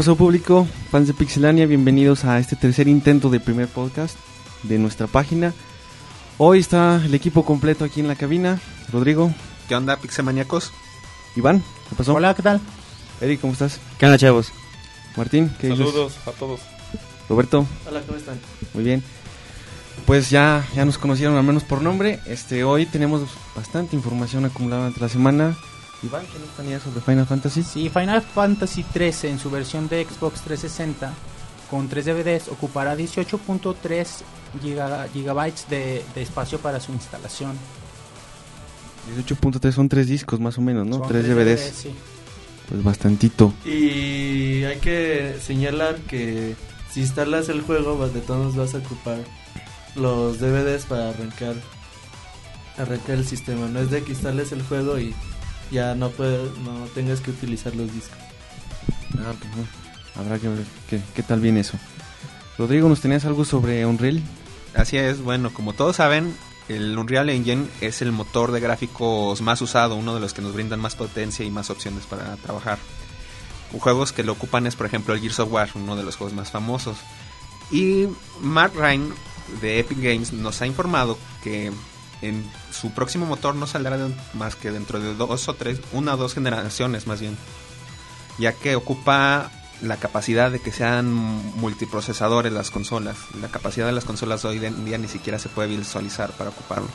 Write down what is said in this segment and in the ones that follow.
¿Qué pasó público? Fans de Pixelania, bienvenidos a este tercer intento de primer podcast de nuestra página. Hoy está el equipo completo aquí en la cabina. Rodrigo. ¿Qué onda, Pixemaniacos? Iván, ¿qué pasó? Hola, ¿qué tal? Eric, ¿cómo estás? ¿Qué onda, chavos? Martín, ¿qué Saludos a todos. Roberto. Hola, ¿cómo están? Muy bien. Pues ya, ya nos conocieron al menos por nombre. Este, hoy tenemos bastante información acumulada durante la semana. Iván, ¿qué nos tenías sobre Final Fantasy? Sí, Final Fantasy 13 en su versión de Xbox 360 con 3 DVDs ocupará 18.3 giga- gigabytes de, de espacio para su instalación. 18.3 son tres discos más o menos, ¿no? Son tres tres DVDs. sí. Pues bastantito. Y hay que señalar que si instalas el juego, pues, de todos vas a ocupar los DVDs para arrancar arrancar el sistema. No es de que instales el juego y ya no puedes, no tengas que utilizar los discos. Ah, pues, bueno, Habrá que ver qué, qué tal viene eso. Rodrigo, ¿nos tenías algo sobre Unreal? Así es, bueno, como todos saben, el Unreal Engine es el motor de gráficos más usado, uno de los que nos brindan más potencia y más opciones para trabajar. Juegos que lo ocupan es, por ejemplo, el Gears of War, uno de los juegos más famosos. Y Mark Ryan de Epic Games nos ha informado que en su próximo motor no saldrá de- más que dentro de dos o tres, una o dos generaciones más bien, ya que ocupa la capacidad de que sean multiprocesadores las consolas. La capacidad de las consolas hoy en día ni siquiera se puede visualizar para ocuparlo.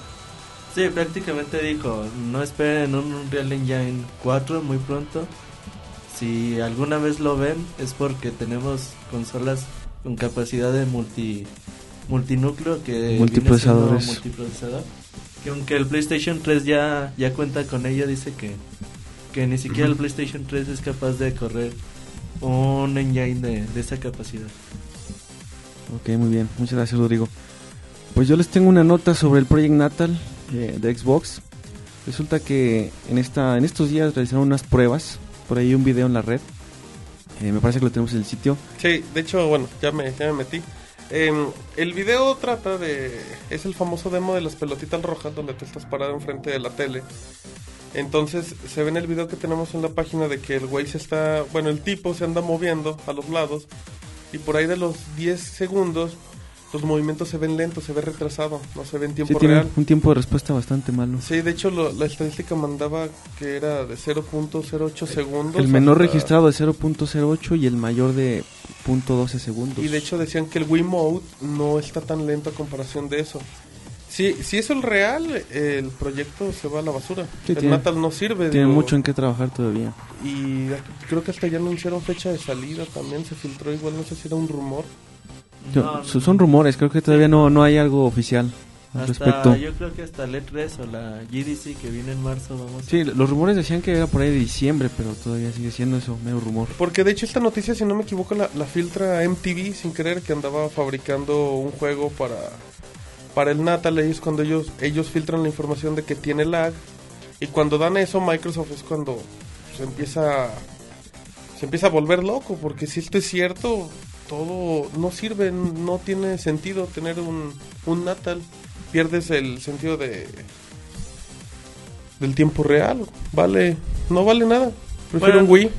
Sí, prácticamente dijo, no esperen un Unreal Engine 4 muy pronto. Si alguna vez lo ven es porque tenemos consolas con capacidad de multi multinúcleo que viene siendo Multiprocesadores. multiprocesador. Que aunque el PlayStation 3 ya ya cuenta con ella, dice que que ni siquiera el PlayStation 3 es capaz de correr un engine de, de esa capacidad. Ok, muy bien. Muchas gracias, Rodrigo. Pues yo les tengo una nota sobre el Project Natal eh, de Xbox. Resulta que en, esta, en estos días realizaron unas pruebas. Por ahí un video en la red. Eh, me parece que lo tenemos en el sitio. Sí, de hecho, bueno, ya me, ya me metí. Em, el video trata de... Es el famoso demo de las pelotitas rojas donde te estás parado enfrente de la tele. Entonces se ve en el video que tenemos en la página de que el güey se está... Bueno, el tipo se anda moviendo a los lados. Y por ahí de los 10 segundos los movimientos se ven lentos, se ve retrasado, no se ve en Sí, tiempo tiene real. un tiempo de respuesta bastante malo. Sí, de hecho lo- la estadística mandaba que era de 0.08 segundos. El menor hasta- registrado de 0.08 y el mayor de .12 segundos. Y de hecho decían que el Wiimote no está tan lento a comparación de eso. Si, si eso es real, el proyecto se va a la basura. Sí, el tiene- Natal no sirve. Tiene digo, mucho en qué trabajar todavía. Y creo que hasta ya anunciaron fecha de salida también. Se filtró igual, no sé si era un rumor. No, so- son rumores, creo que todavía no, no hay algo oficial al Hasta, respecto. yo creo que hasta el E3 o la GDC que viene en marzo vamos a Sí, los rumores decían que era por ahí de diciembre, pero todavía sigue siendo eso, mero rumor. Porque de hecho esta noticia, si no me equivoco, la, la filtra MTV sin querer que andaba fabricando un juego para, para el Natal. Ellos cuando ellos, ellos filtran la información de que tiene lag. Y cuando dan eso, Microsoft es cuando se empieza, se empieza a volver loco. Porque si esto es cierto, todo no sirve, no tiene sentido tener un, un Natal. Pierdes el sentido de del tiempo real. Vale, no vale nada. Prefiero Bueno, un Wii.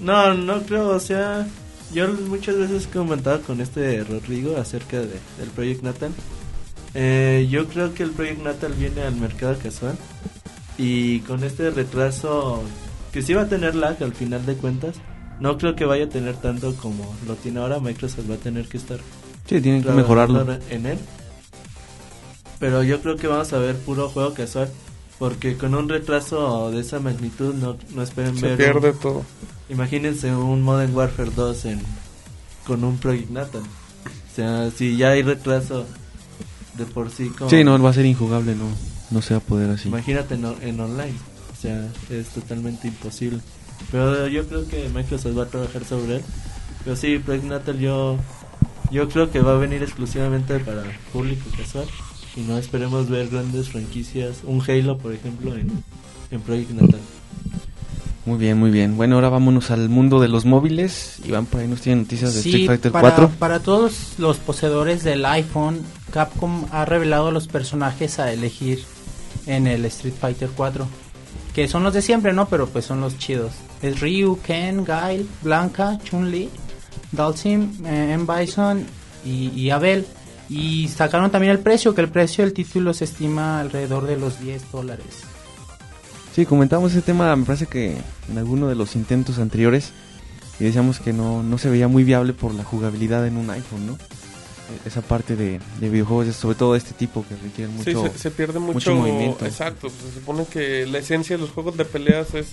No, no creo, o sea, yo muchas veces he comentado con este Rodrigo acerca de, del Project Natal. Eh, yo creo que el Project Natal viene al mercado casual y con este retraso que sí va a tener lag al final de cuentas, no creo que vaya a tener tanto como lo tiene ahora. Microsoft va a tener que estar Sí, tienen que mejorarlo. en él. Pero yo creo que vamos a ver puro juego casual. Porque con un retraso de esa magnitud no, no esperen Se ver. pierde un- todo. imagínense un Modern Warfare 2 en, con un Project Natal. O sea, si ya hay retraso de por sí. Como, Sí, no, va a ser injugable, no, no se va a poder así. Imagínate en, en online. O sea, es totalmente imposible. Pero yo creo que Microsoft va a trabajar sobre él. Pero sí, Project Natal yo, yo creo que va a venir exclusivamente para público casual. Y no esperemos ver grandes franquicias. Un Halo, por ejemplo, en, en Project Natal. Muy bien, muy bien. Bueno, ahora vámonos al mundo de los móviles. Iván, por ahí nos tiene noticias de Sí, Street Fighter para, 4. para todos los poseedores del iPhone, Capcom ha revelado los personajes a elegir en el Street Fighter 4. Que son los de siempre, ¿no? Pero pues son los chidos. Es Ryu, Ken, Guile, Blanca, Chun-Li, Dalsim, eh, M. Bison y, y Abel. Y sacaron también el precio, que el precio del título se estima alrededor de los 10 dólares. Sí, comentamos ese tema, me parece que en alguno de los intentos anteriores y decíamos que no, no se veía muy viable por la jugabilidad en un iPhone, ¿no? Esa parte de, de videojuegos, sobre todo de este tipo que requieren Sí, mucho... se, se pierde mucho, mucho movimiento. Exacto, pues se supone que la esencia de los juegos de peleas es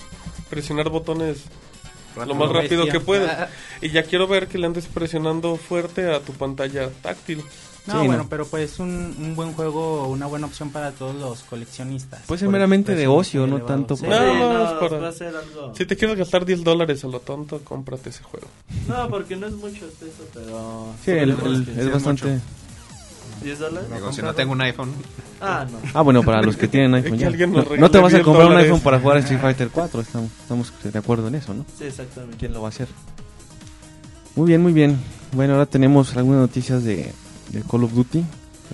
presionar botones lo más rápido que puedes. Y ya quiero ver que le andes presionando fuerte a tu pantalla táctil. No, Sí, bueno, no. pero pues un, un buen juego, una buena opción para todos los coleccionistas. Puede ser meramente de ocio, no elevado. tanto Sí. por- no, para- va a ser algo... Si te quieres gastar 10 dólares a lo tonto, cómprate ese juego. No, porque no es mucho peso, pero... Sí, el- el- es sí bastante... ¿10 dólares? Digo, si no tengo un iPhone, Ah, no. Ah, bueno, para los que tienen iPhone Que ya. alguien No, no te vas a 10 comprar un iPhone para jugar a Street Fighter 4, estamos, estamos de acuerdo en eso, ¿no? Sí, exactamente. ¿Quién lo va a hacer? Muy bien, muy bien. Bueno, ahora tenemos algunas noticias de, de Call of Duty.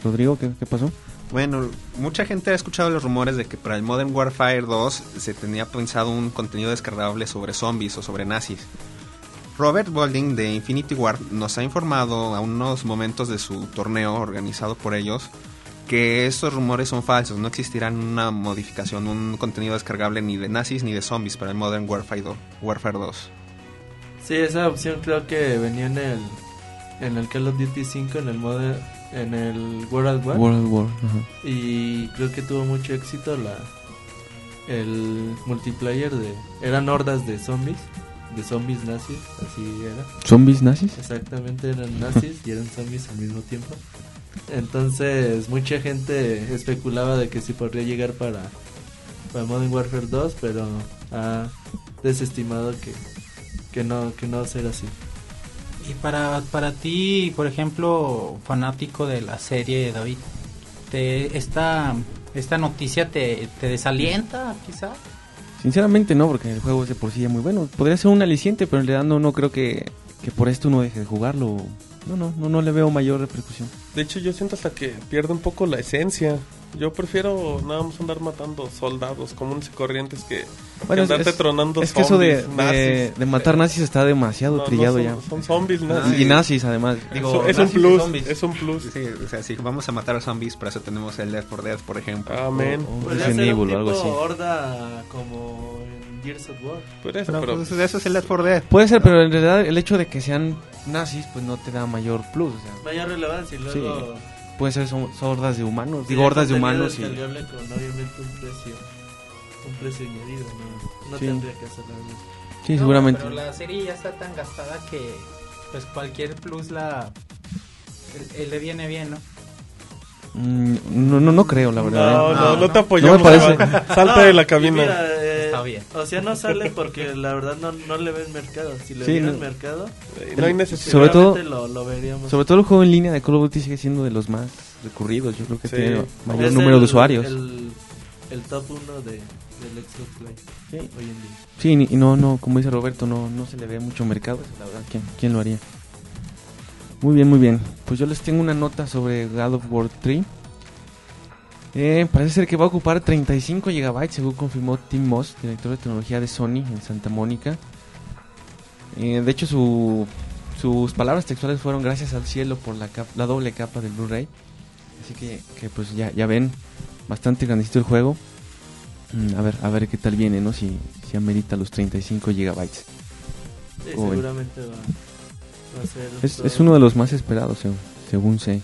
Rodrigo, ¿qué, qué pasó? Bueno, mucha gente ha escuchado los rumores de que para el Modern Warfare 2 se tenía pensado un contenido descargable sobre zombies o sobre nazis. Robert Bolding de Infinity Ward nos ha informado a unos momentos de su torneo organizado por ellos que estos rumores son falsos, no existirán una modificación, un contenido descargable ni de nazis ni de zombies para el Modern Warfare 2. Warfare 2. Sí, esa opción creo que venía en el en el Call of Duty 5 en el modo en el World at War World War. ajá. y creo que tuvo mucho éxito la el multiplayer de eran hordas de zombies, de zombies nazis, así era. ¿Zombies nazis? Exactamente, eran nazis y eran zombies al mismo tiempo. Entonces, mucha gente especulaba de que sí podría llegar para, para Modern Warfare 2, pero ha desestimado que, que no que no será así. Y para, para ti, por ejemplo, fanático de la serie, David, te, esta, esta noticia te, te desalienta, quizá? Sinceramente no, porque el juego es de por sí ya muy bueno. Podría ser un aliciente, pero en realidad no, no creo que, que por esto uno deje de jugarlo. No, no, no, no le veo mayor repercusión. De hecho, yo siento hasta que pierde un poco la esencia. Yo prefiero nada más andar matando soldados comunes y corrientes que, que Bueno, es, andarte es- tronando es que eso de, zombies, de, nazis. de matar nazis está demasiado No, no trillado son, ya. Son zombies nazis. Y nazis además. Digo, es un nazis y plus, zombies. es un plus. Sí, o sea, si vamos a matar a zombies, para eso tenemos el Left 4 Dead, por ejemplo. Amén. O- o un Evil algo así. horda como en Gears of War. Por eso, Pero, pero pues, eso es el Left 4 Dead. Puede ser, pero en realidad el hecho de que sean nazis pues no te da mayor plus. O sea, Mayor relevancia y luego... pueden ser son, son hordas de humanos. Sí, Digo, hordas de humanos y... con obviamente un precio, un precio añadido, no, no Sí. tendría que hacer la misma. Sí, No, seguramente. Pero la serie ya está tan gastada que pues cualquier plus la le viene bien, ¿no? Mm, no, no, no creo, la verdad. no, ¿eh? no, no, no, te apoyamos. No me parece. De la cabina. mira, eh, Está bien. O sea, no sale porque la verdad no, no le ven mercado. Si le Sí, mercado, Eh, no hay necesidad. Sobre todo- lo, lo veríamos. Sobre todo el juego en línea de Call of Duty sigue siendo de los más recurridos. Yo creo que Sí. tiene mayor Es número el- de usuarios. El, el top 1 de, del Xbox Live Sí. hoy en día. Sí, ni- y no, no, como dice Roberto, no, no se le ve mucho mercado. La verdad, ¿quién, quién lo haría? Muy bien, muy bien. Pues yo les tengo una nota sobre God of War 3. Eh, parece ser que va a ocupar 35 GB, según confirmó Tim Moss, director de tecnología de Sony en Santa Mónica. Eh, de hecho, su, sus palabras textuales fueron gracias al cielo por la, cap- la doble capa del Blu-ray. Así que, que, pues ya, ya ven, bastante grandecito el juego. Mm, a ver, a ver qué tal viene, ¿no? Si, si amerita los 35 gigabytes. Sí, seguramente va. Es, es uno de los más esperados, según, según sé.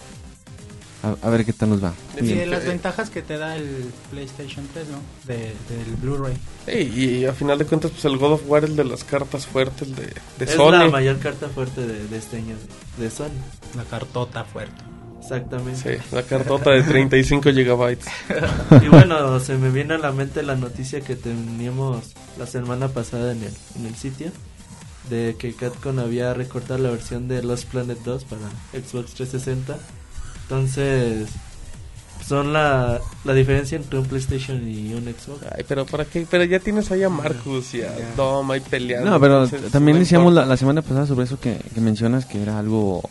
A, a ver qué tal nos va. Y Bien. de las ventajas que te da el PlayStation 3, ¿no? De, del Blu-ray. Sí, y a final de cuentas, pues el God of War es de las cartas fuertes de, de es Sony. la mayor carta fuerte de, de este año de, de Sony. La cartota fuerte. Exactamente. Sí, la cartota de 35 gigabytes. Y bueno, se me viene a la mente la noticia que teníamos la semana pasada en el, en el sitio de que Capcom había recortado la versión de Lost Planet 2 para Xbox 360. Entonces, son la, la diferencia entre un PlayStation y un Xbox. Ay, pero ¿para qué? Pero ya tienes ahí a Marcus y a Dom ahí peleando. No, pero también decíamos la, la semana pasada sobre eso que, que mencionas que era algo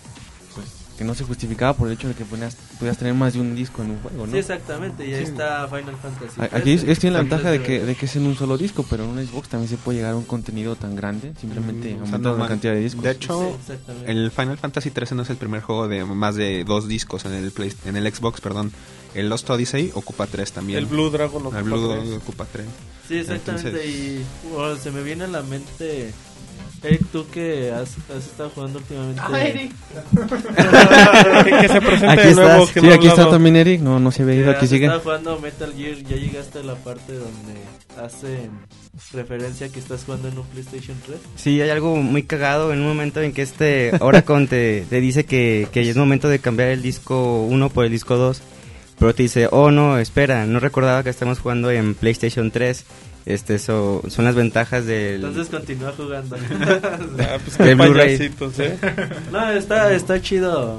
que no se justificaba por el hecho de que ponías, podías tener más de un disco en un juego, ¿no? Sí, exactamente, y ahí está Final Fantasy. A- Aquí es, es tiene la ventaja de que, de que es en un solo disco, pero en un Xbox también se puede llegar a un contenido tan grande, simplemente Mm, aumentando la cantidad de discos. De hecho, Sí, el Final Fantasy 13 no es el primer juego de más de dos discos en el Play- en el Xbox, perdón. El Lost Odyssey ocupa tres también. El Blue Dragon ocupa El Blue tres. Dragon ocupa tres. Sí, exactamente. Entonces- Y bueno, se me viene a la mente, Eric, tú que has, has estado jugando últimamente. Ah, Eric. que, se presente Aquí de nuevo. estás. que Sí, no aquí está hablado. también Eric, no, no se había ido, aquí sigue. estado jugando Metal Gear, ya llegaste a la parte donde hacen referencia que estás jugando en un PlayStation 3. Sí, hay algo muy cagado en un momento en que este Oracon te, te dice que, que ya es momento de cambiar el disco 1 por el disco 2. Pero te dice, oh no, espera, no recordaba que estamos jugando en PlayStation 3. Este, eso, son las ventajas del... Entonces continúa jugando. Ah, pues qué payasitos, ¿eh? no, está, está chido.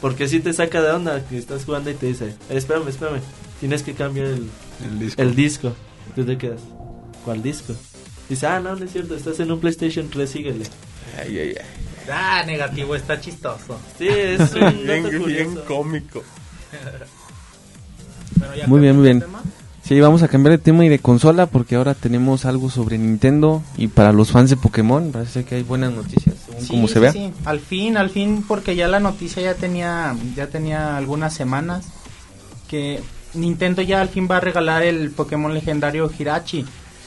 Porque si te saca de onda que estás jugando y te dice, "Eh, espérame, espérame, tienes que cambiar el, El disco. el disco. Tú te quedas, ¿cuál disco? Dice, ah, no, no es cierto, estás en un PlayStation 3, síguele. Ay, ay, ay. Ah, negativo, está chistoso. Sí, es un Bien, bien cómico. Bueno, ya Muy bien, muy bien. tema. Sí, vamos a cambiar de tema y de consola porque ahora tenemos algo sobre Nintendo y para los fans de Pokémon parece que hay buenas noticias, según Sí, como se sí, vea. sí. Al fin, al fin, porque ya la noticia ya tenía, ya tenía algunas semanas que Nintendo ya al fin va a regalar el Pokémon legendario Hirachi.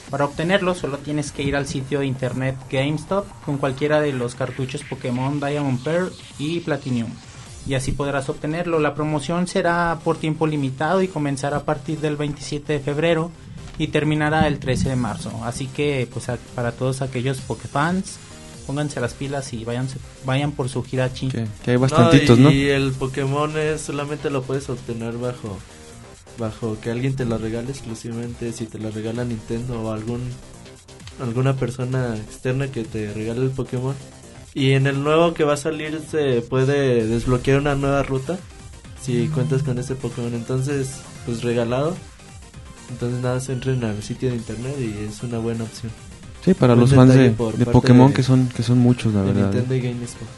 Para obtenerlo solo tienes que ir al sitio de internet GameStop con cualquiera de los cartuchos Pokémon Diamond Pearl y Platinum. Y así podrás obtenerlo. La promoción será por tiempo limitado y comenzará a partir del 27 de febrero y terminará el 13 de marzo. Así que pues a- para todos aquellos Pokéfans, pónganse las pilas y vayan, vayan por su Hirachi. Que, que hay bastantitos, y, ¿no? Y el Pokémon es, solamente lo puedes obtener bajo bajo que alguien te lo regale exclusivamente si te lo regala Nintendo o algún alguna persona externa que te regale el Pokémon. Y en el nuevo que va a salir se puede desbloquear una nueva ruta si cuentas con ese Pokémon. Entonces, pues regalado. Entonces nada, se entren al sitio de internet y es una buena opción. Sí, para los fans de, de Pokémon de- que son que son muchos, la De verdad. Nintendo y GameSpot.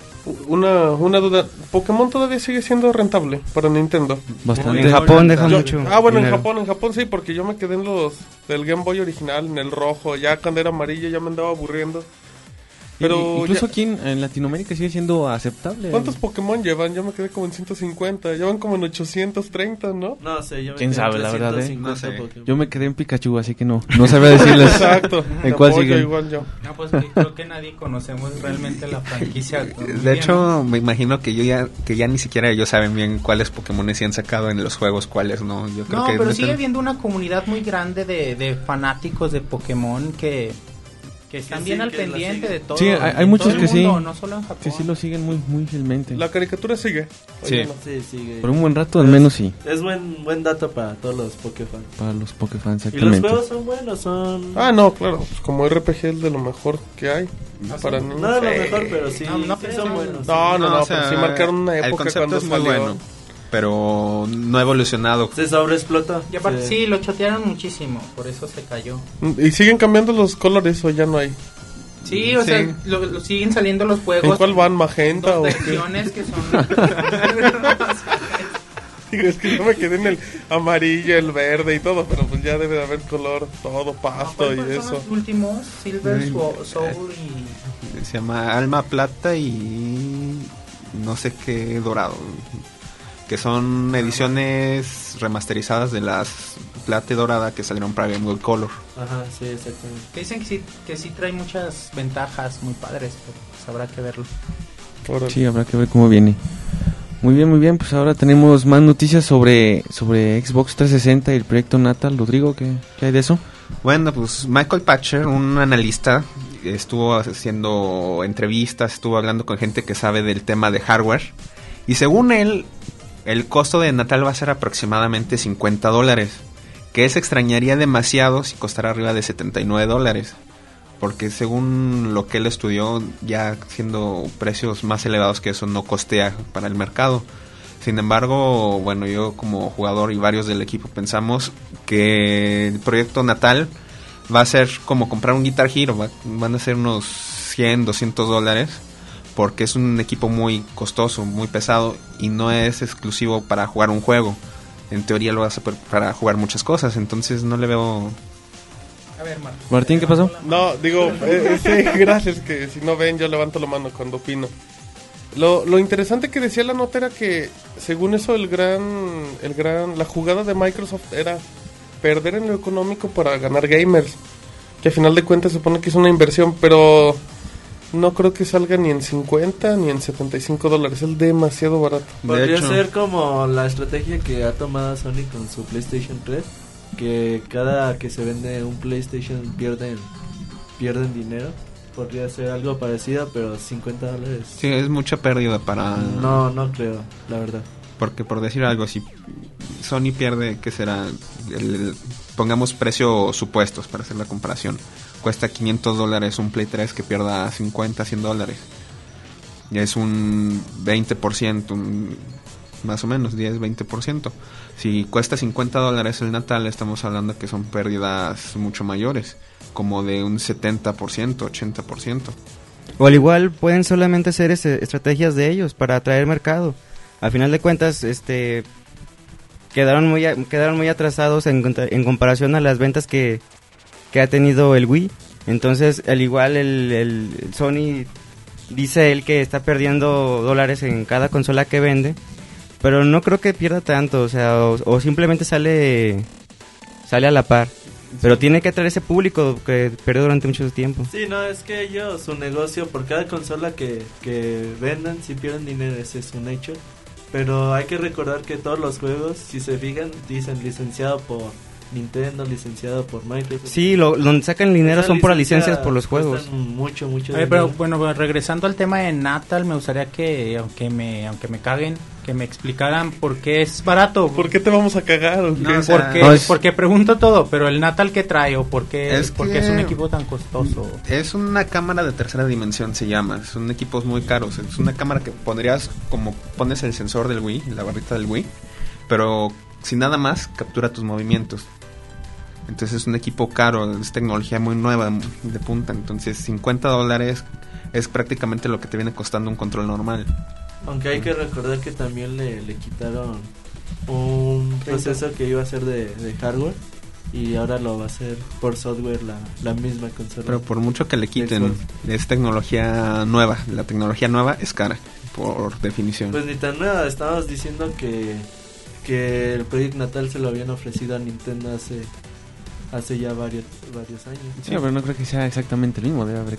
Una, una duda. ¿Pokémon todavía sigue siendo rentable para Nintendo? Bastante. En Japón deja Yo- mucho. ah, bueno, en. Japón, en Japón sí, porque yo me quedé en los del Game Boy original, en el rojo. Ya cuando era amarillo ya me andaba aburriendo. Pero incluso ya- aquí en, en Latinoamérica sigue siendo aceptable. ¿Cuántos Pokémon llevan? Yo me quedé como en 150. Llevan como en 830, ¿no? No sé, yo me ¿Quién quedé sabe, en la verdad, eh? 350 No sé. Pokémon. Yo me quedé en Pikachu, así que no, no sabía decirles. Exacto. ¿En cuál igual yo. No, pues creo que nadie conocemos realmente la franquicia. De hecho, me imagino que yo ya que ya ni siquiera ellos saben bien cuáles Pokémon se han sacado en los juegos, cuáles no. Yo creo No, que pero sigue habiendo una comunidad muy grande de, de fanáticos de Pokémon que, que están sí, bien al que la pendiente de todo. Sí, hay- hay muchos el que sí. mundo, No solo en Japón. Que sí lo siguen muy muy fielmente. La caricatura sigue. Sí. Sí, sigue. Por un buen rato al menos sí, Es buen buen dato para todos los Pokéfans. para los Pokéfans Y los exactamente. juegos son buenos, son... Ah, no, claro. pues como RPG es de lo mejor que hay. para no niños. de lo Sí. mejor, pero sí, No, no sí son no. buenos. No, no, no, o sea, pero sí marcaron una el época concepto cuando es muy salió. bueno, pero no ha evolucionado. Se sobreexplotó. Y aparte, sí, lo chotearon muchísimo, por eso se cayó. ¿Y siguen cambiando los colores o ya no hay? Sí, o Sí. sea, lo, lo siguen saliendo los juegos. ¿En cuál van? ¿Magenta o qué? que son. Digo, es que yo me quedé en el amarillo, el verde y todo, pero pues ya debe de haber color, todo, pasto ¿Cuáles y son eso. los últimos? Silver, Soul, Soul y. Se llama Alma Plata y no sé qué dorado. Que son ediciones remasterizadas de las Plata y Dorada que salieron para Game Boy Color. Ajá, sí, exactamente. Que dicen que sí, que sí trae muchas ventajas muy padres, pero pues habrá que verlo. Sí, habrá que ver cómo viene. Muy bien, muy bien, pues ahora tenemos más noticias sobre sobre Xbox 360 y el proyecto Natal. Rodrigo, ¿qué, qué hay de eso? Bueno, pues Michael Patcher, un analista, estuvo haciendo entrevistas, estuvo hablando con gente que sabe del tema de hardware. Y según él, el costo de Natal va a ser aproximadamente 50 dólares. Que se extrañaría demasiado si costara arriba de 79 dólares. Porque según lo que él estudió, ya siendo precios más elevados que eso no costea para el mercado. Sin embargo, bueno, yo como jugador y varios del equipo pensamos que el proyecto Natal va a ser como comprar un Guitar Hero, va- van a ser unos 100, 200 dólares, porque es un equipo muy costoso, muy pesado y no es exclusivo para jugar un juego. En teoría lo vas a para jugar muchas cosas, entonces no le veo a ver, Martín, ¿qué pasó? No, digo, eh, eh gracias, que si no ven yo levanto la mano cuando opino. Lo, lo interesante que decía la nota era que, según eso, el gran, el gran, la jugada de Microsoft era perder en lo económico para ganar gamers. Que a final de cuentas se supone que es una inversión, pero no creo que salga ni en 50 ni en 75 dólares. Es demasiado barato. Podría ser como la estrategia que ha tomado Sony con su PlayStation 3. Que cada que se vende un PlayStation pierden, pierden dinero podría ser algo parecido, pero 50 dólares. Sí, es mucha pérdida para... No, no creo, la verdad. Porque por decir algo, si Sony pierde, ¿qué será? pongamos precios supuestos para hacer la comparación. Cuesta 500 dólares un Play 3 que pierda 50, 100 dólares. Ya es un 20%, más o menos, 10, 20%. Si cuesta 50 dólares el Natal, estamos hablando que son pérdidas mucho mayores como de un 70%, 80%. O al igual pueden solamente ser estrategias de ellos para atraer mercado. Al final de cuentas, este quedaron muy quedaron muy atrasados en, en comparación a las ventas que, que, ha tenido el Wii. Entonces, al igual el, el, Sony dice él que está perdiendo dólares en cada consola que vende, pero no creo que pierda tanto, o sea, o simplemente sale sale a la par. Pero tiene que atraer ese público que perdió durante mucho tiempo. Sí, no, es que ellos, su negocio, por cada consola que, que vendan, si pierden dinero, ese es un hecho. Pero hay que recordar que todos los juegos, si se fijan, dicen licenciado por Nintendo, licenciado por Microsoft. Sí, lo, donde sacan dinero son por las licencias por los juegos. Mucho, mucho. pero bueno, regresando al tema de Natal, me gustaría que, aunque me, aunque me caguen, que me explicaran por qué es barato. ¿Por qué te vamos a cagar? porque, pregunto todo, pero el Natal que trae o por qué es, porque es un equipo tan costoso. Es una cámara de tercera dimensión, se llama. Son equipos muy caros. Es una cámara que pondrías como pones el sensor del Wii, la barrita del Wii, pero sin nada más captura tus movimientos. Entonces es un equipo caro, es tecnología muy nueva, de punta. Entonces 50 dólares es prácticamente lo que te viene costando un control normal. Aunque hay que recordar que también le, quitaron un proceso que iba a ser de, hardware y ahora lo va a hacer por software la, misma consola. Pero por mucho que le quiten, es tecnología nueva. La tecnología nueva es cara, por definición. Pues ni tan nueva, estábamos diciendo que, que el Project Natal se lo habían ofrecido a Nintendo hace hace ya varios, varios años. Sí, pero no creo que sea exactamente el mismo, debe haber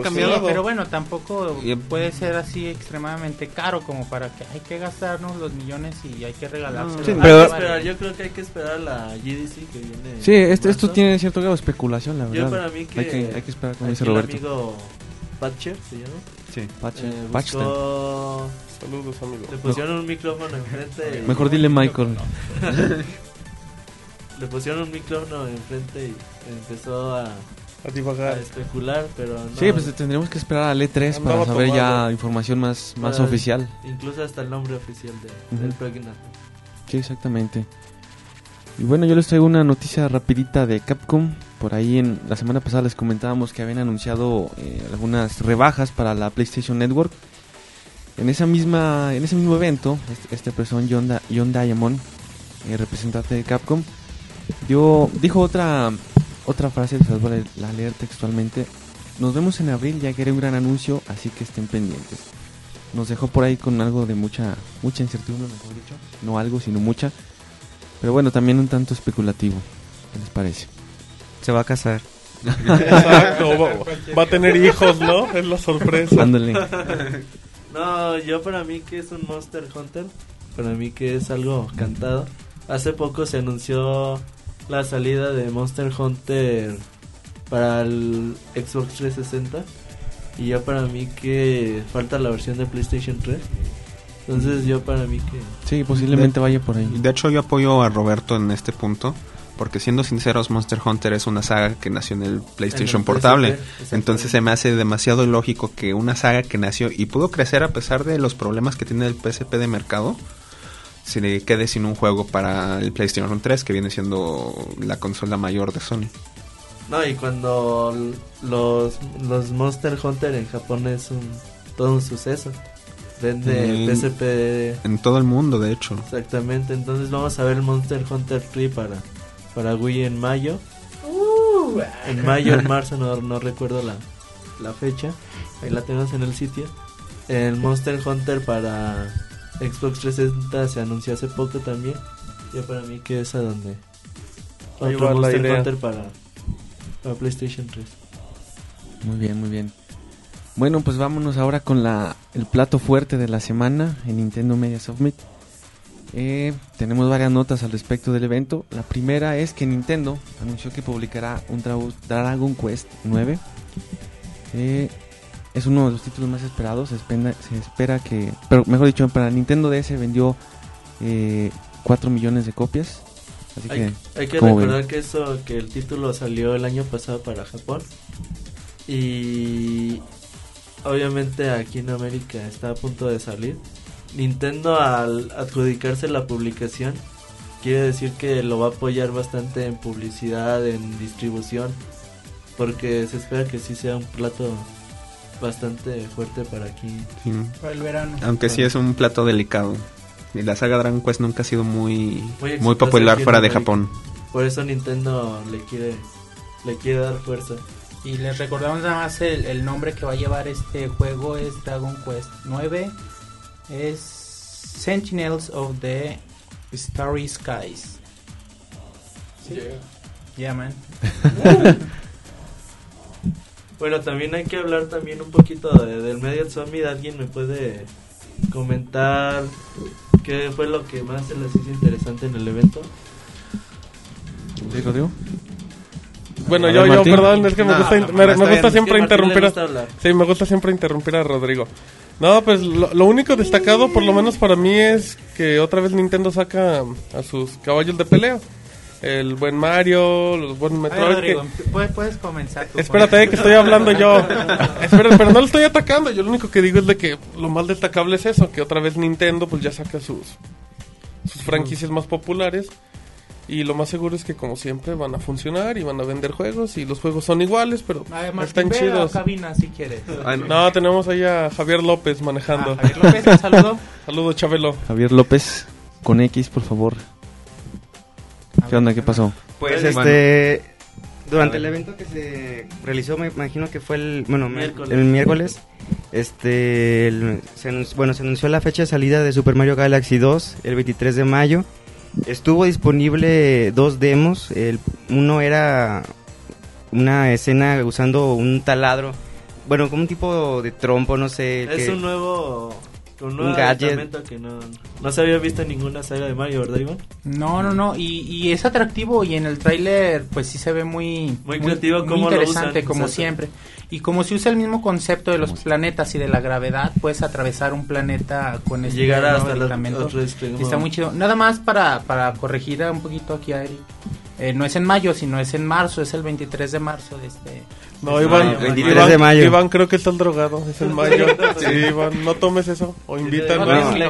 cambiado Pero bueno, tampoco puede ser así extremadamente caro como para que hay que gastarnos los millones y hay que regalárselo. pero, yo creo que hay que esperar la GDC que viene. Sí, esto, esto tiene cierto grado de especulación, la verdad. Yo para mí que hay que, hay que esperar como dice Roberto. amigo Patcher se llama. Sí, Patcher. Eh, buscó... Saludos, amigo. Le pusieron un micrófono enfrente. Mejor dile Michael. le pusieron un micrófono enfrente y empezó a, a, especular, pero no. Sí, pues tendremos que esperar a E3 para saber ya información más, más oficial. Incluso hasta el nombre oficial de, del Pregnant. Sí, exactamente. Y bueno, yo les traigo una noticia rapidita de Capcom. Por ahí en la semana pasada les comentábamos que habían anunciado eh, algunas rebajas para la PlayStation Network. En esa misma en ese mismo evento, este, este persona John, John Diamond, eh, representante de Capcom, dijo otra otra frase, les voy a la leer textualmente. Nos vemos en abril, ya que era un gran anuncio, así que estén pendientes. Nos dejó por ahí con algo de mucha mucha incertidumbre, mejor dicho. No algo, sino mucha. Pero bueno, también un tanto especulativo. ¿Qué les parece? Se va a casar. va, a tener hijos, ¿no? Es la sorpresa. no, yo para mí que es un Monster Hunter, para mí que es algo cantado. Hace poco se anunció la salida de Monster Hunter para el Xbox 360 y ya para mí que falta la versión de PlayStation 3. Entonces yo para mí que... Sí, posiblemente vaya por ahí. De hecho yo apoyo a Roberto en este punto. Porque siendo sinceros, Monster Hunter es una saga que nació en el PlayStation Portable. Entonces se me hace demasiado ilógico que una saga que nació y pudo crecer a pesar de los problemas que tiene el PSP de mercado, se quede sin un juego para el PlayStation 3, que viene siendo la consola mayor de Sony. No, y cuando los, los Monster Hunter en Japón es un todo un suceso. Vende. PSP En todo el mundo, de hecho. exactamente. Entonces vamos a ver el Monster Hunter 3 para, para Wii en mayo. En mayo, en marzo, no, no recuerdo la, la fecha. Ahí la tenemos en el sitio. El Monster Hunter para Xbox 360 se anunció hace poco también. Ya para mí que es a donde... Ahí Otro Monster idea. Hunter para, para PlayStation 3. Muy bien, muy bien. Bueno, pues vámonos ahora con la, el plato fuerte de la semana en Nintendo Media Summit. Eh, tenemos varias notas al respecto del evento. La primera es que Nintendo anunció que publicará un Dra- Dragon Quest 9. Eh, es uno de los títulos más esperados. Se espera, se espera que, pero mejor dicho, para Nintendo DS vendió eh, 4 millones de copias. Así que, Hay, hay que ¿cómo ven? recordar que eso, que el título salió el año pasado para Japón y obviamente aquí en América está a punto de salir. Nintendo al adjudicarse la publicación quiere decir que lo va a apoyar bastante en publicidad, en distribución, porque se espera que sí sea un plato bastante fuerte para aquí. Sí. Para el verano. Aunque sí es un plato delicado. Y la saga Dragon Quest nunca ha sido muy, Muy popular fuera de. Japón. Por eso Nintendo le quiere le quiere dar fuerza. Y les recordamos nada más el, el nombre que va a llevar este juego es Dragon Quest 9. Es Sentinels of the Starry Skies. Yeah, man. Bueno, también hay que hablar también un poquito de- del Media Summit. ¿Alguien me puede comentar qué fue lo que más se les hizo interesante en el evento? ¿Sí, Rodrigo? Bueno, yo, yo, Martín. perdón, es que me No, gusta, no, me, no, me está gusta bien. siempre interrumpir a... gusta. Sí, me gusta siempre interrumpir a Rodrigo. No, pues lo, lo único destacado, por lo menos para mí, es que otra vez Nintendo saca a sus caballos de pelea. El buen Mario, los buenos Metroid. Rodrigo, que- puedes, puedes comenzar tú. Espérate, que estoy hablando yo. Espera, pero no lo estoy atacando. Yo lo único que digo es de que lo más destacable es eso, que otra vez Nintendo pues ya saca sus sus franquicias más populares y lo más seguro es que como siempre van a funcionar y van a vender juegos y los juegos son iguales, pero A ver, Martín, están ve a chidos. cabina si quieres. Ah, No, tenemos ahí a Javier López manejando. Ah, Javier López, un saludo. Saludos, Chabelo. Javier López con X, por favor. ¿Qué onda? ¿Qué pasó? Pues Bueno. este durante el evento que se realizó, me imagino que fue el bueno, Miércoles. el miércoles, este el- se bueno, se anunció la fecha de salida de Super Mario Galaxy 2 el 23 de mayo. Estuvo disponible dos demos, el uno era una escena usando un taladro, bueno, como un tipo de trompo, no sé, Es que- un nuevo un nuevo Un gadget. que no, no se había visto en ninguna saga de Mario, ¿verdad, Iván? No, no, no, y, y es atractivo y en el tráiler pues sí se ve muy, Muy creativo cómo lo interesante usan, como exacto. siempre. Y como se usa el mismo concepto de los planetas y de la gravedad, puedes atravesar un planeta con este Llegar hasta el aditamento. otro extremo. Y está muy chido. Nada más para, para corregir un poquito aquí a Eric. Eh, no es en mayo, sino es en marzo, es el 23 de marzo de este... No, Iván, mayo. 23 Iván, de mayo. Iván creo que está el drogado, es el mayo. Sí, Iván, no tomes eso o invitan. No, No, no, en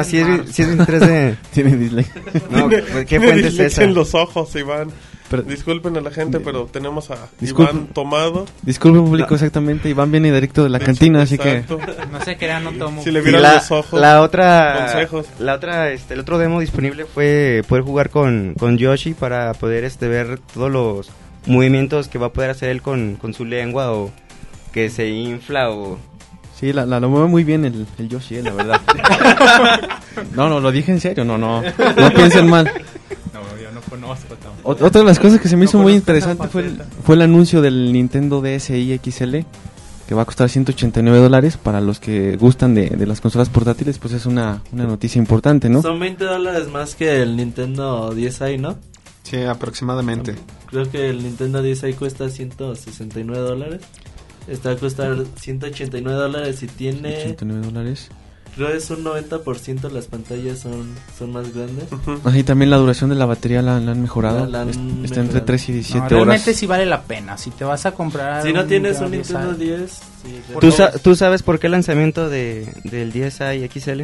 es, sí es 23 de Tiene dislike. no, ¿qué Tiene fuente es dislexia esa? en los ojos, Iván. Pero- Disculpen a la gente, pero tenemos a Disculpen. Iván tomado. Disculpe, público, exactamente. Iván viene directo de la cantina, así que. Exacto. No se crean, no tomo. Si le vieran la, los ojos. la otra consejos. la otra este el otro demo disponible fue poder jugar con, con Yoshi para poder este ver todos los movimientos que va a poder hacer él con, con su lengua o que se infla o Sí, la, la, lo mueve muy bien el, el Yoshi, eh, la verdad. no, no, lo dije en serio, no, no. No piensen mal. No, yo no conozco tampoco. Ot- Otra de las cosas que se me No hizo muy interesante fue el, fue el anuncio del Nintendo DSi XL, que va a costar 189 dólares para los que gustan de, de las consolas portátiles, pues es una, una noticia importante, ¿no? Son 20 dólares más que el Nintendo 10i, ¿no? Sí, aproximadamente. Creo que el Nintendo 10i cuesta 169 dólares. Está a costar 189 dólares y tiene... 189 dólares. Creo que es un 90% las pantallas son, son más grandes. Así también la duración de la batería la, la han mejorado. La- la han Es- Está mejorado. entre 3 y No, 17 realmente horas. sí vale la pena. Si te vas a comprar. Si no tienes un Nintendo Nintendo 10, 10... sí, ¿Tú, sa- tú sabes por qué el lanzamiento de, del 10i XL?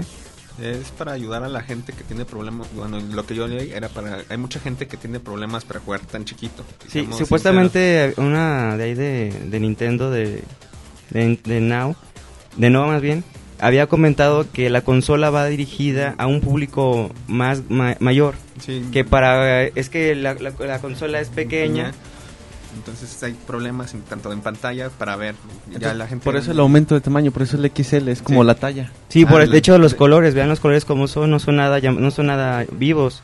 Es para ayudar a la gente que tiene problemas. Bueno, lo que yo leí era para. Hay mucha gente que tiene problemas para jugar tan chiquito. Sí, supuestamente una de ahí de, de Nintendo de, de, de Now de Nova más bien, había comentado que la consola va dirigida a un público más ma- mayor. Sí. Que para. Es que la, la- la consola es pequeña. Entonces hay problemas en, tanto en pantalla para ver. Ya la gente Por eso el aumento de tamaño, por eso el XL es como Sí. la talla. Sí, por Ah, el, de hecho los colores, vean los colores como son, no son nada, no son nada vivos.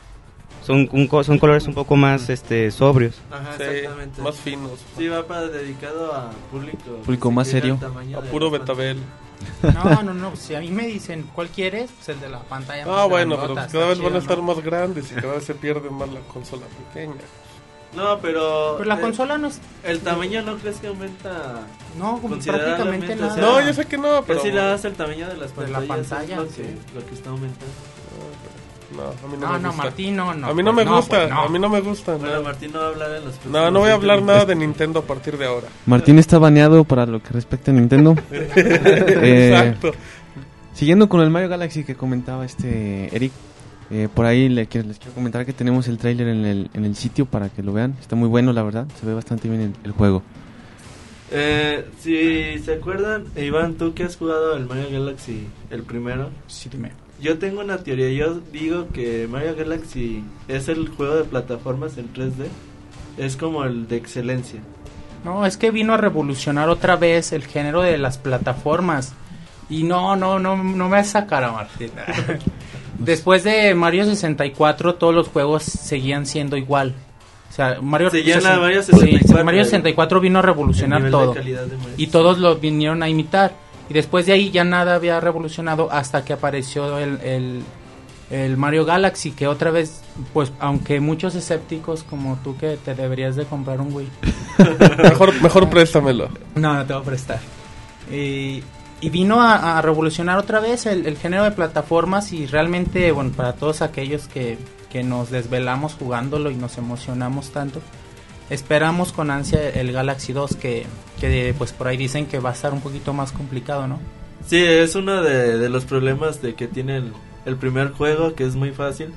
Son, un son colores un poco más este sobrios. Ajá, Sí, exactamente. más finos. Sí, va para dedicado a público. Público más serio. A puro Betabel. No, no, no. Si a mí me dicen cuál quieres, pues el de la pantalla. Ah, más bueno, pero cada vez van a estar ¿no? más grandes y cada vez se pierde más la consola pequeña. No, pero. Pero la consola no es. El tamaño no crees que aumenta. No, prácticamente o nada. sea, No, yo sé que no, Pero pero... si le das el tamaño de las De la pantallas, pantalla, es lo, sí. que, lo que está aumentando. No, a mí no, No, me no, gusta. Martín, no, no. a mí no pues me gusta, pues no. a mí no me gusta. Bueno, no. Martín no va a hablar en los No, no voy a hablar nada de Nintendo a partir de ahora. Martín está baneado para lo que respecta a Nintendo. Eh, Exacto. Siguiendo con el Mario Galaxy que comentaba este Eric, eh, por ahí le quiero- les quiero comentar que tenemos el tráiler en el, en el sitio para que lo vean. Está muy bueno, la verdad. Se ve bastante bien el, el juego. Eh, si se acuerdan, Iván, tú que has jugado el Mario Galaxy, el primero, Sí, dime. yo tengo una teoría. Yo digo que Mario Galaxy es el juego de plataformas en 3D. Es como el de excelencia. No, es que vino a revolucionar otra vez el género de las plataformas. Y no, no, no, no me hace cara, Martín. Después de Mario 64, todos los juegos seguían siendo igual. O sea, Mario, sesen- a Mario sí, 64. Mario 64 vino a revolucionar todo. Y todos lo vinieron a imitar. Y después de ahí ya nada había revolucionado hasta que apareció el, el, el Mario Galaxy, que otra vez, pues aunque muchos escépticos como tú que te deberías de comprar un Wii. Mejor, mejor préstamelo. No, no te voy a prestar. Y, y vino a, revolucionar otra vez el, género de plataformas y realmente, bueno, para todos aquellos que, que nos desvelamos jugándolo y nos emocionamos tanto, esperamos con ansia el Galaxy 2 que, que pues por ahí dicen que va a estar un poquito más complicado, ¿no? Sí, es uno de, de los problemas de que tiene el, el primer juego, que es muy fácil.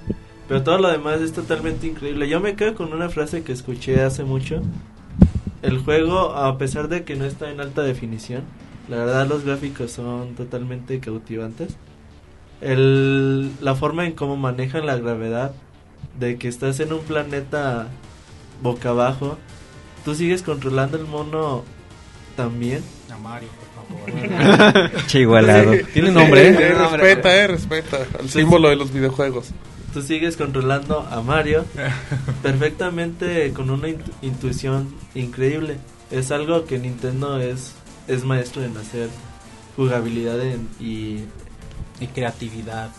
Pero todo lo demás es totalmente increíble. Yo me quedo con una frase que escuché hace mucho. El juego, a pesar de que no está en alta definición, la verdad los gráficos son totalmente cautivantes. El, la forma en cómo manejan la gravedad, de que estás en un planeta boca abajo, tú sigues controlando el mono también. A Mario, por favor. Che, igualado. Tiene nombre, ¿eh? Eh, respeta, eh, respeta. El símbolo de los videojuegos. Tú sigues controlando a Mario perfectamente con una intu- intuición increíble. Es algo que Nintendo es, es maestro en hacer jugabilidad en- y... y creatividad.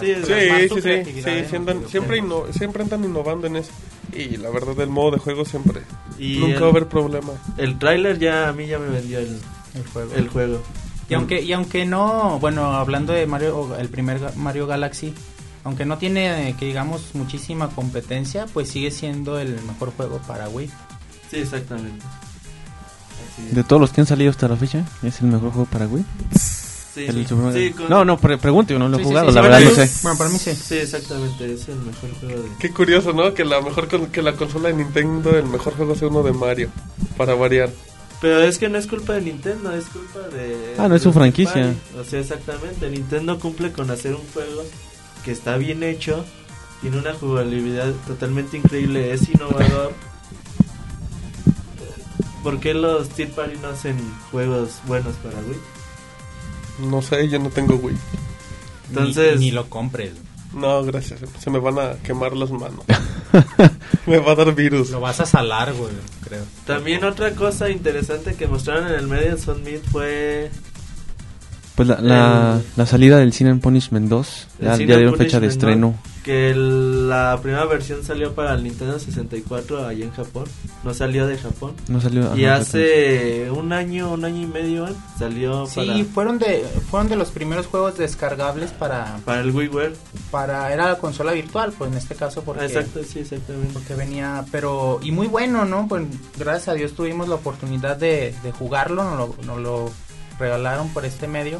Sí, Sí, sí, sí, sí, siempre, inno- siempre andan innovando en eso. Y la verdad, el modo de juego siempre. y nunca el, va a haber problema. el tráiler ya a mí ya me vendió el, El juego. el juego. Y aunque, y aunque no, bueno, hablando de Mario, el primer Mario Galaxy, aunque no tiene, eh, que digamos, muchísima competencia, pues sigue siendo el mejor juego para Wii. Sí, exactamente. De todos los que han salido hasta la fecha, es el mejor juego para Wii. Sí, El sí. Super Mario- Sí, con- No, no, pre pregunte, yo no lo he jugado, sí, la sí, verdad no sé. Bueno, para mí sí. Sí, exactamente, es el mejor juego de... Qué curioso, ¿no? Que la mejor con- que la consola de Nintendo, el mejor juego sea uno de Mario. Para variar. Pero es que no es culpa de Nintendo, es culpa de... Ah, no es su franquicia. party. O sea, exactamente. Nintendo cumple con hacer un juego que está bien hecho, tiene una jugabilidad totalmente increíble, es innovador. ¿Por qué los Party no hacen juegos buenos para Wii? No sé, yo no tengo Wii. Entonces- Ni, ni lo compres. No, gracias. Se me van a quemar las manos. me va a dar virus. Lo vas a salar, güey, creo. También otra cosa interesante que mostraron en el Media Summit fue Pues la, la, El- la salida del Sin and Punishment 2, El ya, ya dieron fecha de estreno. Que el- la primera versión salió para el Nintendo 64 allá en Japón, no salió de Japón. No salió. y ajá, hace un año, un año y medio ¿eh? salió Sí, para, fueron de fueron de los primeros juegos descargables para para el WiiWare. para era la consola virtual, pues en este caso porque Exacto, sí, exactamente. porque venía, pero y muy bueno, ¿no? Pues gracias a Dios tuvimos la oportunidad de, de jugarlo, nos lo, nos lo regalaron por este medio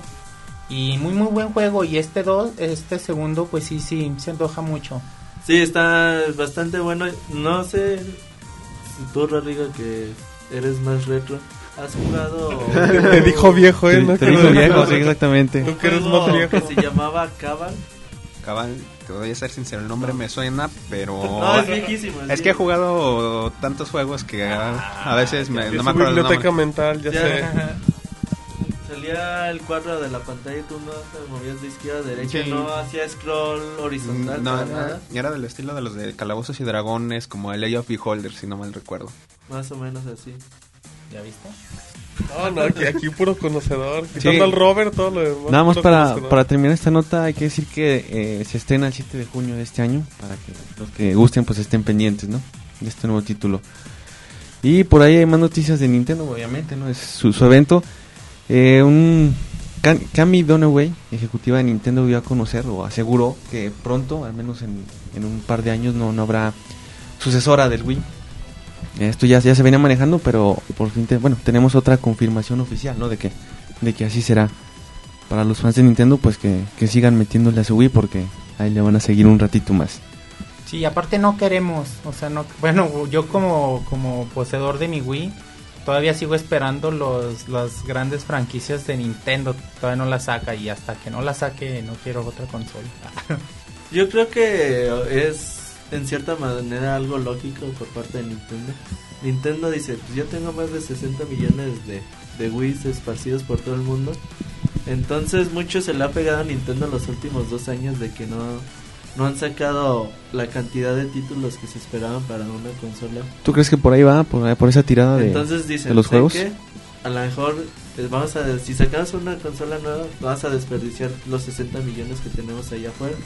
y muy muy buen juego y este dos, este segundo pues sí sí se antoja mucho. Sí, está bastante bueno. No sé si tú, Rodrigo, que eres más retro, ¿Has jugado Te dijo viejo, ¿eh? Sí, No te dijo viejo, sí, exactamente. Tú que eres juego más viejo. que se llamaba Cabal? Cabal, te voy a ser sincero, el nombre me suena, pero... No, es viejísimo. Es que he jugado tantos juegos que a, a veces me, Es no me acuerdo el biblioteca mental, ya, sé. Salía el cuadro de la pantalla y tú no te movías de izquierda a derecha, Sí. no hacía scroll horizontal. No, nada. era del estilo de los de Calabozos y Dragones, como el Age of Beholder, si no mal recuerdo. Más o menos así. ¿Ya viste? No, no, aquí, aquí puro conocedor. Sí. Quitando al Robert, todo lo demás. Nada más para, para terminar esta nota, hay que decir que eh, se estrena el 7 de junio de este año, para que los que gusten pues estén pendientes, ¿no? De este nuevo título. Y por ahí hay más noticias de Nintendo, obviamente, ¿no? Es su, su evento. Eh, un Cam- Cami Donaway, ejecutiva de Nintendo, dio a conocer o aseguró que pronto, al menos en, en un par de años, no, no habrá sucesora del Wii. Esto ya, ya se venía manejando, pero por fin, bueno, tenemos otra confirmación oficial, ¿no? De que, de que así será. Para los fans de Nintendo, pues que, que sigan metiéndole a su Wii porque ahí le van a seguir un ratito más. Sí, aparte no queremos, o sea, no, bueno, yo como, como poseedor de mi Wii, todavía sigo esperando los, las grandes franquicias de Nintendo, todavía no la saca y hasta que no la saque no quiero otra consola. Yo creo que es en cierta manera algo lógico por parte de Nintendo. Nintendo dice, pues yo tengo más de 60 millones de, de Wii's esparcidos por todo el mundo. Entonces mucho se le ha pegado a Nintendo los últimos dos años de que no, no han sacado la cantidad de títulos que se esperaban para una consola. ¿Tú crees que por ahí va, por, por esa tirada de, Entonces dicen, de los ¿saben juegos? qué? A lo mejor eh, vamos a, si sacamos una consola nueva, vamos a desperdiciar los 60 millones que tenemos allá afuera.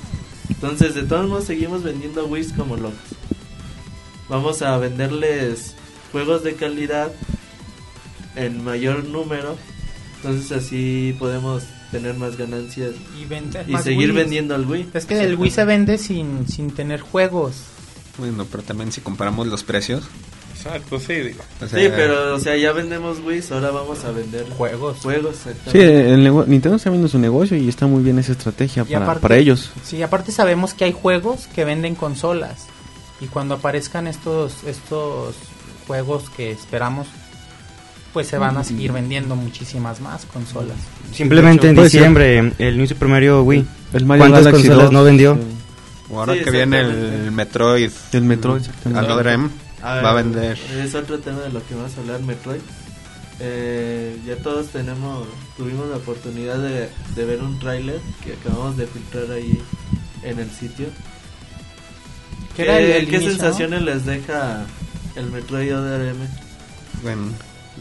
Entonces, de todos modos, seguimos vendiendo Wii como locos. Vamos a venderles juegos de calidad en mayor número. Entonces, así podemos tener más ganancias Y, vender y más seguir Wiis. vendiendo al Wii. Es que el Wii se vende sin, sin tener juegos. Bueno, pero también si comparamos los precios. Exacto, sí, digo. o sea, Sí, pero, o sea, ya vendemos Wii, ahora vamos a vender Juegos. juegos. Sí, el Nintendo está viendo su negocio y está muy bien esa estrategia para, aparte- para ellos. Sí, aparte sabemos que hay juegos que venden consolas. Y cuando aparezcan estos, estos juegos que esperamos, pues se van a seguir vendiendo muchísimas más consolas. Simplemente en Puede ser. diciembre, el New Super Mario Wii. El Mario ¿Cuántas Galaxy consolas 2, no vendió? ahora Sí, que viene el Metroid El Metroid, exactamente. Another M, A va a vender. Es otro tema de lo que vamos a hablar, Metroid. Eh, ya todos tenemos, tuvimos la oportunidad de, de ver un tráiler que acabamos de filtrar ahí en el sitio. ¿Qué era el- el ¿Qué inicio, sensaciones les deja el Metroid Other M? Bueno,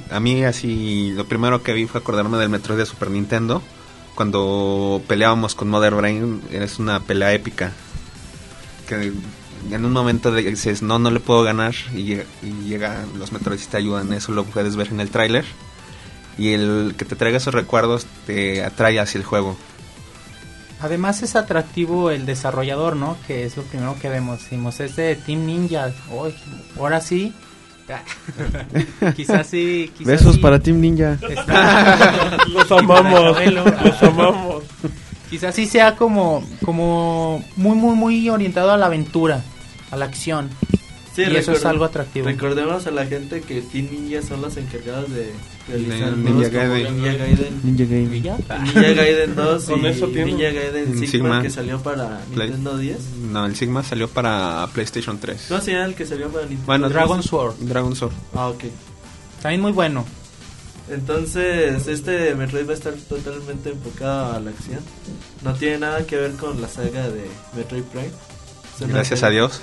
a mí así lo primero que vi fue acordarme del Metroid de Super Nintendo. Cuando peleábamos con Mother Brain, es una pelea épica. Que en un momento dices, no, no le puedo ganar. Y, llega- y llegan los Metroids y te ayudan. Eso lo puedes ver en el tráiler. Y el que te traiga esos recuerdos te atrae hacia el juego. Además es atractivo el desarrollador, ¿no? Que es lo primero que vemos. Decimos, es de Team Ninja. Uy, ahora sí. quizás sí. Quizás Besos sí. para Team Ninja. Está- Los amamos, los amamos. Quizás sí sea como, como muy, muy, muy orientado a la aventura, a la acción. Sí, y eso es algo atractivo. Recordemos a la gente que Team Ninja son los encargados de realizar Ninja como Gaiden. Ninja Gaiden. Ninja Game. ¿Y ya? Ninja Gaiden 2 Con y eso. Ninja Gaiden Sigma, Sigma. que salió para Play. Nintendo 10. No, el Sigma salió para PlayStation 3. ¿Cómo se llama el que salió para Nintendo Bueno, 10? Dragon Sword. Dragon Sword. Ah, ok. También muy bueno. Entonces, este Metroid va a estar totalmente enfocado a la acción. No tiene nada que ver con la saga de Metroid Prime. Gracias a Dios.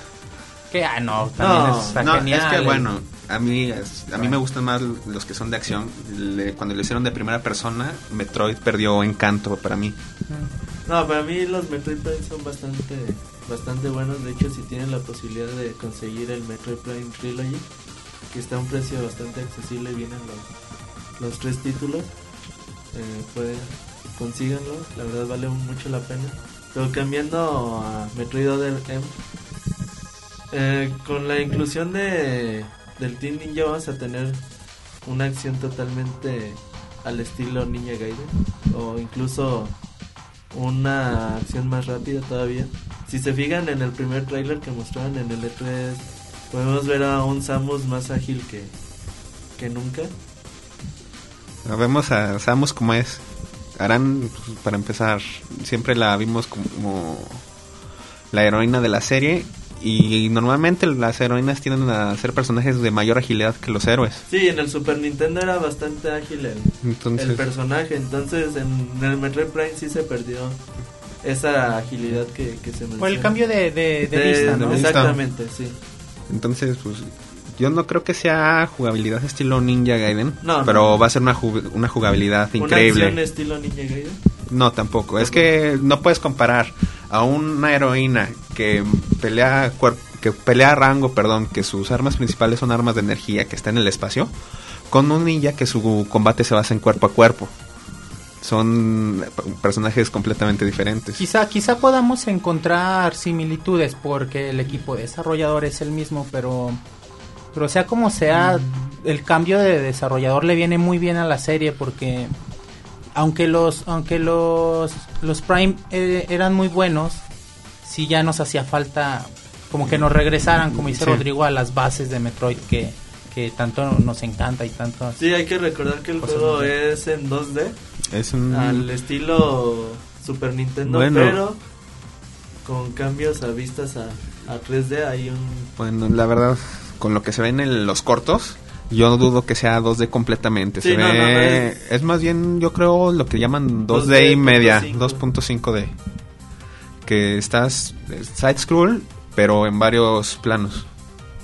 Que, ah, no, también No, está No, genial. es que bueno, a mí, es- a mí me gustan más los que son de acción. Le- cuando lo hicieron de primera persona, Metroid perdió encanto para mí. No, para mí los Metroid Prime son bastante, bastante buenos. De hecho, si tienen la posibilidad de conseguir el Metroid Prime Trilogy, que está a un precio bastante accesible, vienen los, los tres títulos, eh, pueden, consíganlo. La verdad vale mucho la pena. Pero cambiando a Metroid Other M, eh, con la inclusión de del Team Ninja vamos a tener una acción totalmente al estilo Ninja Gaiden o incluso una acción más rápida todavía. Si se fijan en el primer tráiler que mostraron en el E3, podemos ver a un Samus más ágil que, que nunca. Vemos a Samus como es. Harán, pues, para empezar, siempre la vimos como la heroína de la serie. Y normalmente las heroínas tienden a ser personajes de mayor agilidad que los héroes. Sí, en el Super Nintendo era bastante ágil el, Entonces, el personaje, entonces en el Metroid Prime sí se perdió esa agilidad que, que se menciona. Por el cambio de, de, de De- vista, ¿no? de vista. Exactamente, sí. entonces, pues yo no creo que sea jugabilidad estilo Ninja Gaiden, No, pero no. va a ser una, ju- una jugabilidad Una increíble. acción estilo Ninja Gaiden. No, tampoco. Es que no puedes comparar a una heroína que pelea que pelea a rango, perdón, que sus armas principales son armas de energía que está en el espacio, con un ninja que su combate se basa en cuerpo a cuerpo. Son personajes completamente diferentes. Quizá, quizá podamos encontrar similitudes porque el equipo desarrollador es el mismo, pero, pero sea como sea, el cambio de desarrollador le viene muy bien a la serie porque aunque los, aunque los, los Prime eh, eran muy buenos, sí ya nos hacía falta como que nos regresaran, como dice Sí. Rodrigo, a las bases de Metroid que, que tanto nos encanta y tanto... Sí, hay que recordar que el Cosas juego es en 2D, Es un al estilo Super Nintendo, Bueno. pero con cambios a vistas a, a 3D hay un... bueno, la verdad, con lo que se ve en el- los cortos, yo dudo que sea 2D completamente. Sí, se no, ve, no, no, es- es... más bien, yo creo, lo que llaman 2D, 2D y media, 2.5. 2.5D. Que estás eh, side scroll, pero en varios planos.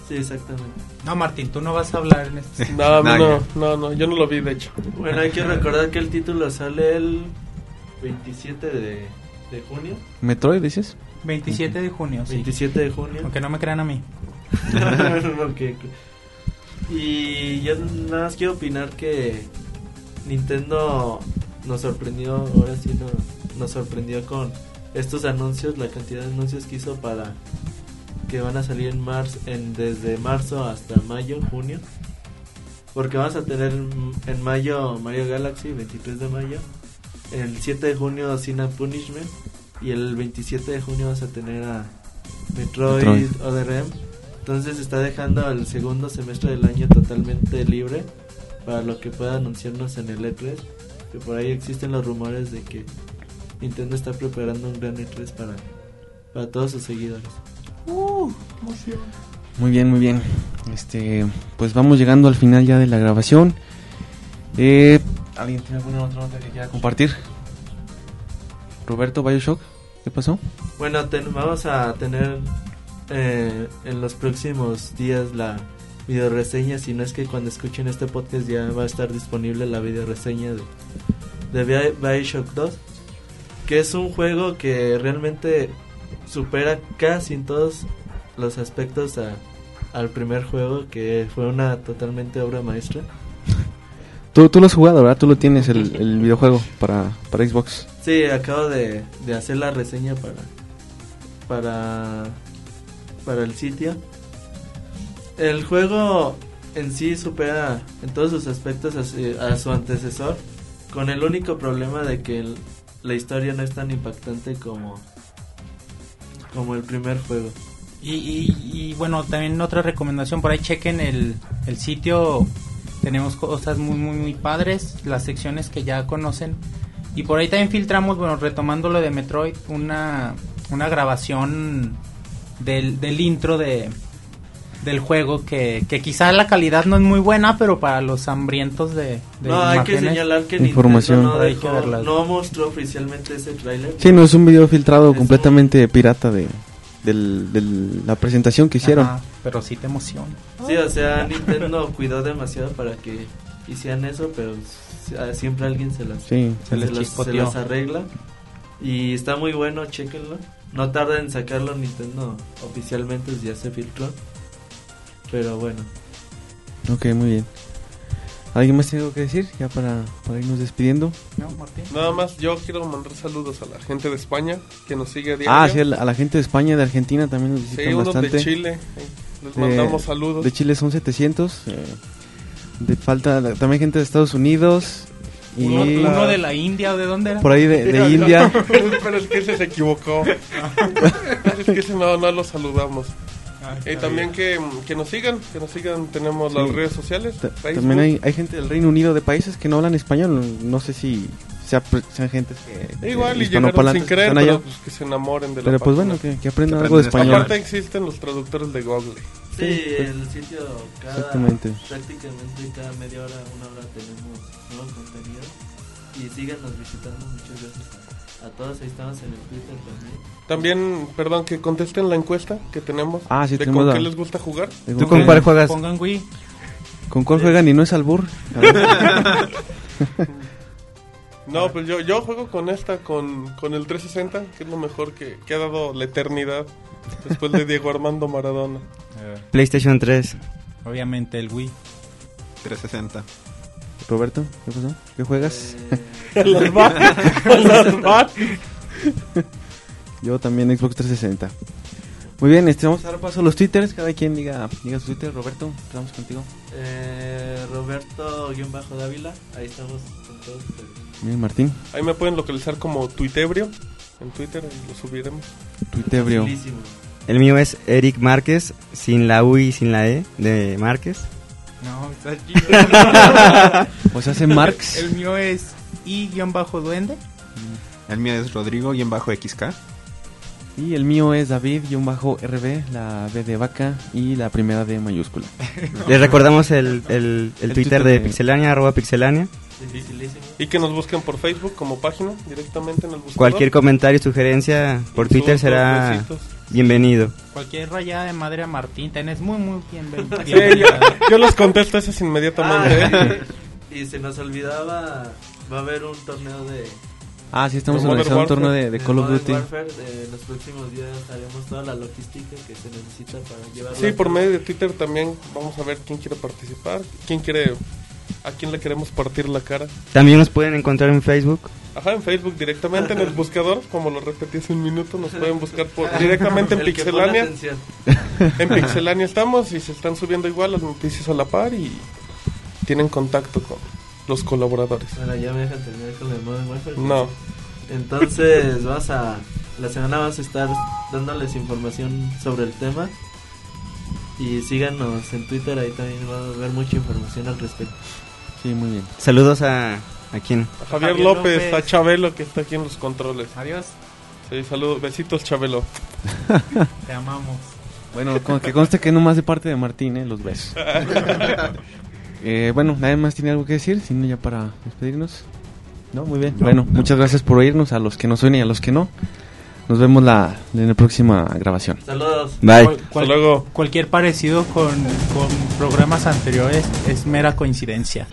Sí, exactamente. No, Martín, tú no vas a hablar en este... No, No, no, no, no, yo no lo vi de hecho. Bueno, hay que recordar que el título sale el 27 de, de junio. ¿Metroid dices? 27 de junio, sí. 27 de junio. Aunque no me crean a mí. Ok. Y yo nada más quiero opinar que Nintendo nos sorprendió, ahora sí nos, nos sorprendió con estos anuncios, la cantidad de anuncios que hizo para que van a salir en marzo, en, desde marzo hasta mayo, junio. Porque vamos a tener en mayo Mario Galaxy, 23 de mayo. El 7 de junio Sin Punishment. Y el 27 de junio vas a tener a Metroid, Metroid. ODRM. Entonces está dejando el segundo semestre del año totalmente libre para lo que pueda anunciarnos en el E3. Que por ahí existen los rumores de que Nintendo está preparando un gran E3 para, para todos sus seguidores. Muy bien, muy bien. Este, pues vamos llegando al final ya de la grabación. Eh, ¿Alguien tiene alguna otra nota que quiera compartir? Roberto Bioshock, ¿qué pasó? Bueno, ten- vamos a tener eh, en los próximos días la video reseña. Si no es que cuando escuchen este podcast ya va a estar disponible la video reseña de, de Bi- Bioshock 2. Que es un juego que realmente supera casi en todos los aspectos a- al primer juego, que fue una totalmente obra maestra. Tú, tú lo has jugado, ¿verdad? Tú lo tienes el, el videojuego para, para Xbox. Sí, acabo de, de hacer la reseña para para para el sitio. El juego en sí supera en todos sus aspectos a su, a su antecesor, con el único problema de que el- la historia no es tan impactante como como el primer juego. Y, y- y, bueno, también otra recomendación, por ahí chequen el, el sitio, tenemos cosas muy, muy, muy padres, las secciones que ya conocen. Y por ahí también filtramos, bueno, retomando lo de Metroid, una, una grabación del, del intro de, del juego que, que quizá la calidad no es muy buena, pero para los hambrientos de, de no, hay que señalar que información. Nintendo no, dejó- no mostró oficialmente ese tráiler. Sí, no, es un video filtrado Es completamente pirata de, del, del- la presentación que hicieron. Ajá, pero sí te emociona. Sí, o sea, Nintendo cuidó demasiado para que hicieran eso, pero siempre alguien se las, Sí, Se les las- chispoteó. las arregla. Y está muy bueno, chequenlo. No tarda en sacarlo Nintendo oficialmente, ya se filtró. Pero bueno, ok, muy bien. ¿Alguien más tiene algo que decir? Ya para, para irnos despidiendo. ¿No, Martín? Nada más, yo quiero mandar saludos a la gente de España que nos sigue a diario. Ah, sí, a la, a la gente de España, de Argentina también nos Sí, visitan unos bastante. de Chile. Les De- mandamos saludos. De Chile son 700. eh, de falta también gente de Estados Unidos. Y Uno, la- uno de la India o de dónde era? por ahí de, de India. Pero es que ese se equivocó. es que ese no, no lo saludamos. Ah, Y también que, que nos sigan, que nos sigan, tenemos las redes sociales. También hay, hay gente del Reino Unido de países que no hablan español. No sé si sea, sean gentes que. Igual y llegaron sin allá. pero pues, que se enamoren de la Pero pues página. bueno, que, que aprendan Que algo de español. Aparte existen los traductores de Google. Sí, Sí, pues. el sitio cada, Exactamente. prácticamente cada media hora, una hora tenemos nuevo contenido y síganos visitando, muchas gracias a, a todos, ahí estamos en el Twitter también. También, perdón, que contesten la encuesta que tenemos. Ah, sí, de tenemos con la- qué les gusta jugar. ¿Tú con cuál juegas? Pongan Wii. ¿Con cuál juegan y no es albur? No, pues yo, yo juego con esta, con, con el 360, que es lo mejor que, que ha dado la eternidad después de Diego Armando Maradona. PlayStation 3. Obviamente el Wii. 360. Roberto, ¿qué pasó? ¿Qué juegas? Eh, va- las va- Yo también Xbox 360. Muy bien, este, vamos a dar paso a los twitters. Cada quien diga, diga su Twitter. Roberto, empezamos contigo. eh, Roberto-Dávila, ahí estamos con todos ustedes. Bien, Martín. Ahí me pueden localizar como Tuitebrio en Twitter y lo subiremos. Tuitebrio. Facilísimo. El mío es Eric Márquez, sin la U y sin la E de Márquez. No, está O sea, hace Marx. El mío es I-duende. El mío es Rodrigo-XK. Y el mío es David-RB, la B de vaca y la primera D mayúscula. Les recordamos el, el, el El Twitter Twitter de de- Pixelania, arroba Pixelania. Dificilísimo. Y que nos busquen por Facebook como página, directamente en el buscador. Cualquier comentario, sugerencia por Twitter será besitos. Bienvenido. Cualquier rayada de madre a Martín, tenés muy, muy bien. bien Sí, yo, yo los contesto esas inmediatamente. ¿eh? Ah, y se nos olvidaba, va a haber un torneo de, Ah, sí, estamos organizando un torneo de, de Call of Duty. Warfare. Eh, en los próximos días haremos toda la logística que se necesita para llevarlo Sí, por medio de Twitter también vamos a ver quién quiere participar, quién quiere, a quién le queremos partir la cara. También nos pueden encontrar en Facebook. Ajá, en Facebook directamente en el buscador, como lo repetí hace un minuto, nos pueden buscar por, directamente en Pixelania. En Pixelania estamos y se están subiendo igual las noticias a la par y tienen contacto con los colaboradores. Bueno, ya me dejan terminar con el Modern Warfare. No, Entonces, vas a. La semana vas a estar dándoles información sobre el tema. Y síganos en Twitter, ahí también va a haber mucha información al respecto. Sí, muy bien. Saludos a, a quién. a Javier, Javier López, López. a Chabelo que está aquí en los controles. Adiós, Sí, saludos, besitos Chabelo. te amamos. Bueno, con- que conste que no más de parte de Martín, ¿eh? Los besos. Eh, bueno, nadie más tiene algo que decir, sino ya para despedirnos. No, muy bien. bueno, muchas gracias por oírnos, a los que nos oyen y a los que no. Nos vemos la, en la próxima grabación. Saludos. Bye. Cual- cual- Hasta luego. cualquier parecido con, con programas anteriores es mera coincidencia.